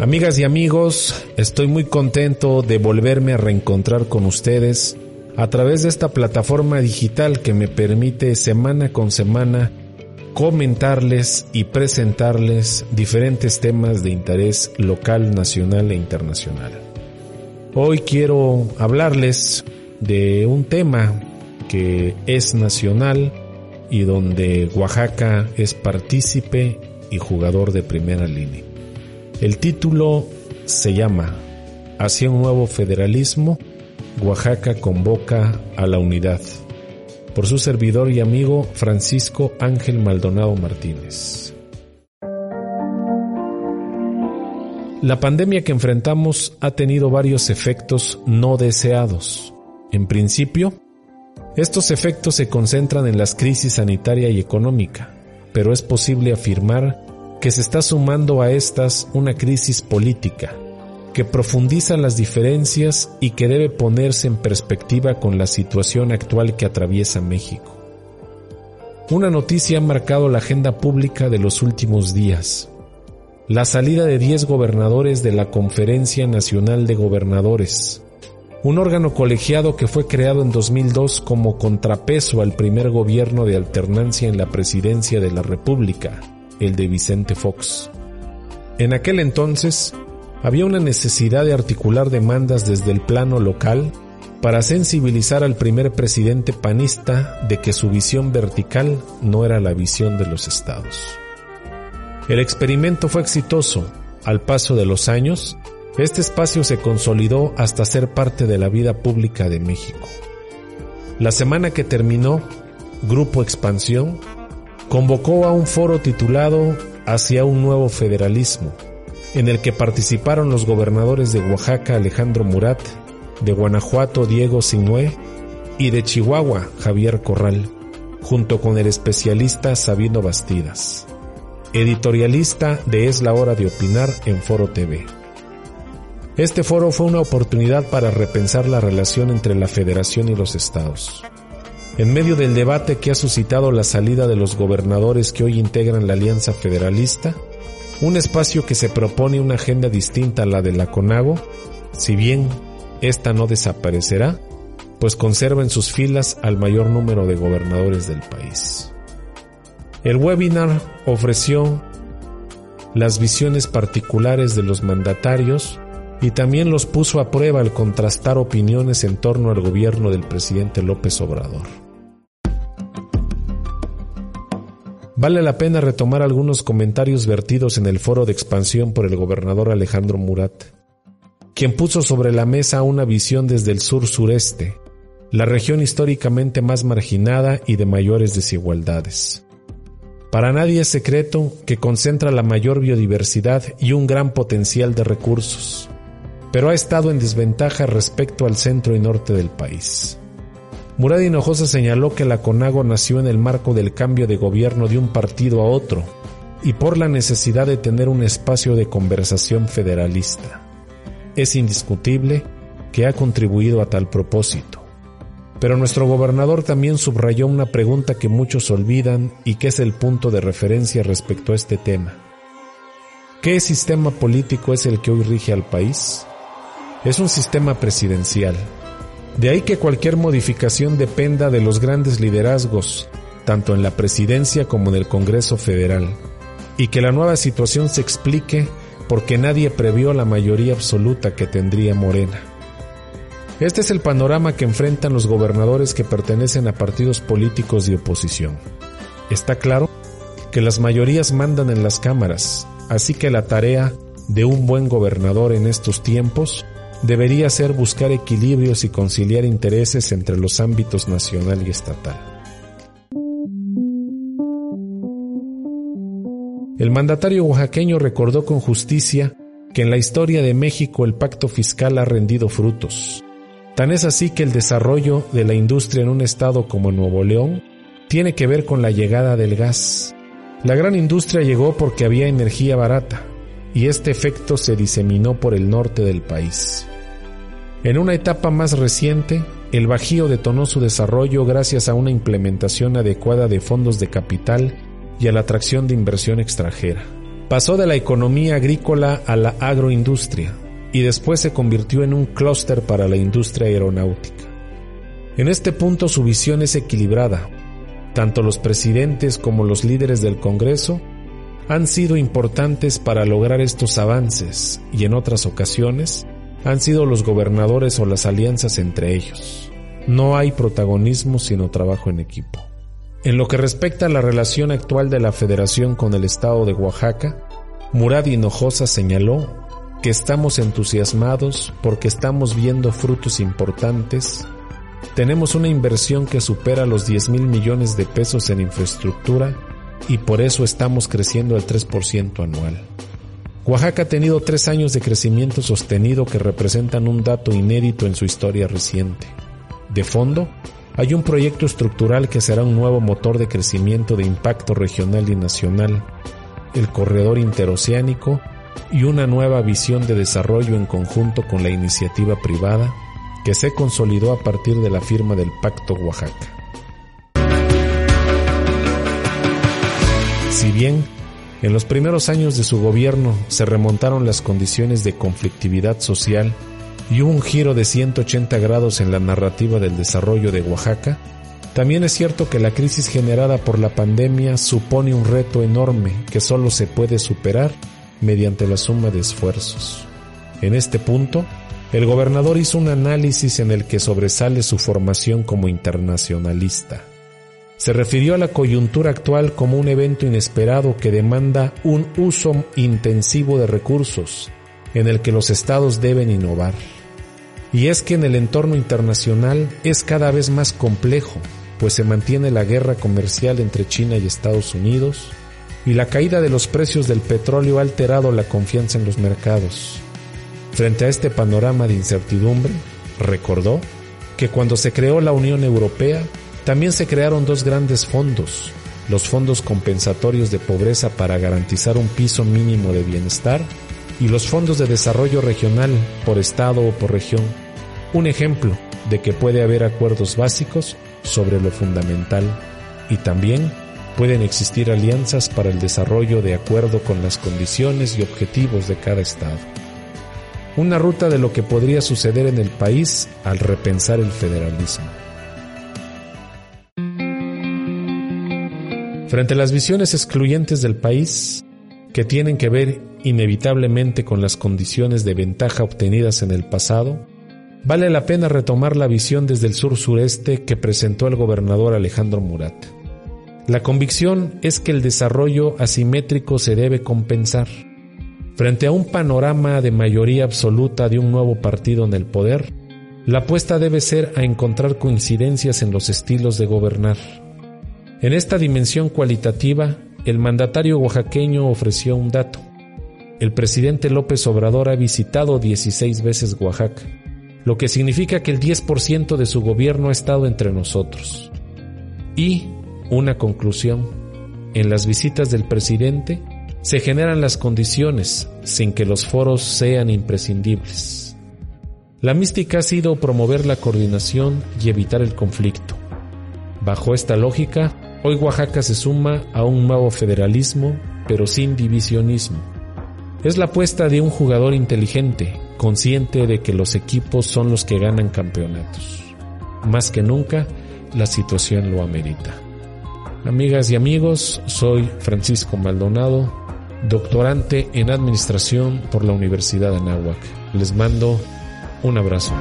Amigas y amigos, estoy muy contento de volverme a reencontrar con ustedes a través de esta plataforma digital que me permite semana con semana comentarles y presentarles diferentes temas de interés local, nacional e internacional. Hoy quiero hablarles de un tema que es nacional y donde Oaxaca es partícipe y jugador de primera línea. El título se llama Hacia un nuevo federalismo, Oaxaca convoca a la unidad, por su servidor y amigo Francisco Ángel Maldonado Martínez. La pandemia que enfrentamos ha tenido varios efectos no deseados. En principio, estos efectos se concentran en las crisis sanitaria y económica, pero es posible afirmar que se está sumando a estas una crisis política, que profundiza las diferencias y que debe ponerse en perspectiva con la situación actual que atraviesa México. Una noticia ha marcado la agenda pública de los últimos días. La salida de 10 gobernadores de la Conferencia Nacional de Gobernadores, un órgano colegiado que fue creado en 2002 como contrapeso al primer gobierno de alternancia en la presidencia de la República, el de Vicente Fox. En aquel entonces, había una necesidad de articular demandas desde el plano local para sensibilizar al primer presidente panista de que su visión vertical no era la visión de los estados. El experimento fue exitoso. Al paso de los años, este espacio se consolidó hasta ser parte de la vida pública de México. La semana que terminó, Grupo Expansión convocó a un foro titulado Hacia un nuevo federalismo, en el que participaron los gobernadores de Oaxaca Alejandro Murat, de Guanajuato Diego Sinué y de Chihuahua Javier Corral, junto con el especialista Sabino Bastidas, editorialista de Es la hora de opinar en Foro TV. Este foro fue una oportunidad para repensar la relación entre la federación y los estados en medio del debate que ha suscitado la salida de los gobernadores que hoy integran la Alianza Federalista, un espacio que se propone una agenda distinta a la de la CONAGO, si bien esta no desaparecerá, pues conserva en sus filas al mayor número de gobernadores del país. El webinar ofreció las visiones particulares de los mandatarios y también los puso a prueba al contrastar opiniones en torno al gobierno del presidente López Obrador. Vale la pena retomar algunos comentarios vertidos en el foro de expansión por el gobernador Alejandro Murat, quien puso sobre la mesa una visión desde el sur-sureste, la región históricamente más marginada y de mayores desigualdades. Para nadie es secreto que concentra la mayor biodiversidad y un gran potencial de recursos, pero ha estado en desventaja respecto al centro y norte del país. Murad Hinojosa señaló que la CONAGO nació en el marco del cambio de gobierno de un partido a otro y por la necesidad de tener un espacio de conversación federalista. Es indiscutible que ha contribuido a tal propósito. Pero nuestro gobernador también subrayó una pregunta que muchos olvidan y que es el punto de referencia respecto a este tema. ¿Qué sistema político es el que hoy rige al país? Es un sistema presidencial, de ahí que cualquier modificación dependa de los grandes liderazgos, tanto en la presidencia como en el Congreso Federal, y que la nueva situación se explique porque nadie previó la mayoría absoluta que tendría Morena. Este es el panorama que enfrentan los gobernadores que pertenecen a partidos políticos de oposición. Está claro que las mayorías mandan en las cámaras, así que la tarea de un buen gobernador en estos tiempos debería ser buscar equilibrios y conciliar intereses entre los ámbitos nacional y estatal. El mandatario oaxaqueño recordó con justicia que en la historia de México el pacto fiscal ha rendido frutos. Tan es así que el desarrollo de la industria en un estado como Nuevo León tiene que ver con la llegada del gas. La gran industria llegó porque había energía barata, y este efecto se diseminó por el norte del país. En una etapa más reciente, el Bajío detonó su desarrollo gracias a una implementación adecuada de fondos de capital y a la atracción de inversión extranjera. Pasó de la economía agrícola a la agroindustria y después se convirtió en un clúster para la industria aeronáutica. En este punto su visión es equilibrada. Tanto los presidentes como los líderes del Congreso han sido importantes para lograr estos avances y en otras ocasiones han sido los gobernadores o las alianzas entre ellos. No hay protagonismo sino trabajo en equipo. En lo que respecta a la relación actual de la Federación con el Estado de Oaxaca, Murad Hinojosa señaló que estamos entusiasmados porque estamos viendo frutos importantes. Tenemos una inversión que supera los 10 mil millones de pesos en infraestructura y por eso estamos creciendo al 3% anual. Oaxaca ha tenido tres años de crecimiento sostenido que representan un dato inédito en su historia reciente. De fondo, hay un proyecto estructural que será un nuevo motor de crecimiento de impacto regional y nacional, el corredor interoceánico y una nueva visión de desarrollo en conjunto con la iniciativa privada que se consolidó a partir de la firma del Pacto Oaxaca. Si bien en los primeros años de su gobierno se remontaron las condiciones de conflictividad social y un giro de 180 grados en la narrativa del desarrollo de Oaxaca, también es cierto que la crisis generada por la pandemia supone un reto enorme que solo se puede superar mediante la suma de esfuerzos. En este punto, el gobernador hizo un análisis en el que sobresale su formación como internacionalista se refirió a la coyuntura actual como un evento inesperado que demanda un uso intensivo de recursos, en el que los estados deben innovar. Y es que en el entorno internacional es cada vez más complejo, pues se mantiene la guerra comercial entre China y Estados Unidos, y la caída de los precios del petróleo ha alterado la confianza en los mercados. Frente a este panorama de incertidumbre, recordó que cuando se creó la Unión Europea, también se crearon dos grandes fondos, los fondos compensatorios de pobreza para garantizar un piso mínimo de bienestar y los fondos de desarrollo regional por estado o por región. Un ejemplo de que puede haber acuerdos básicos sobre lo fundamental y también pueden existir alianzas para el desarrollo de acuerdo con las condiciones y objetivos de cada estado. Una ruta de lo que podría suceder en el país al repensar el federalismo. Frente a las visiones excluyentes del país, que tienen que ver inevitablemente con las condiciones de ventaja obtenidas en el pasado, vale la pena retomar la visión desde el sur-sureste que presentó el gobernador Alejandro Murat. La convicción es que el desarrollo asimétrico se debe compensar. Frente a un panorama de mayoría absoluta de un nuevo partido en el poder, la apuesta debe ser a encontrar coincidencias en los estilos de gobernar en esta dimensión cualitativa, el mandatario oaxaqueño ofreció un dato. El presidente López Obrador ha visitado 16 veces Oaxaca, lo que significa que el 10% de su gobierno ha estado entre nosotros. Y, una conclusión, en las visitas del presidente se generan las condiciones sin que los foros sean imprescindibles. La mística ha sido promover la coordinación y evitar el conflicto. Bajo esta lógica, Hoy Oaxaca se suma a un nuevo federalismo, pero sin divisionismo. Es la apuesta de un jugador inteligente, consciente de que los equipos son los que ganan campeonatos. Más que nunca, la situación lo amerita. Amigas y amigos, soy Francisco Maldonado, doctorante en Administración por la Universidad de Anáhuac. Les mando un abrazo.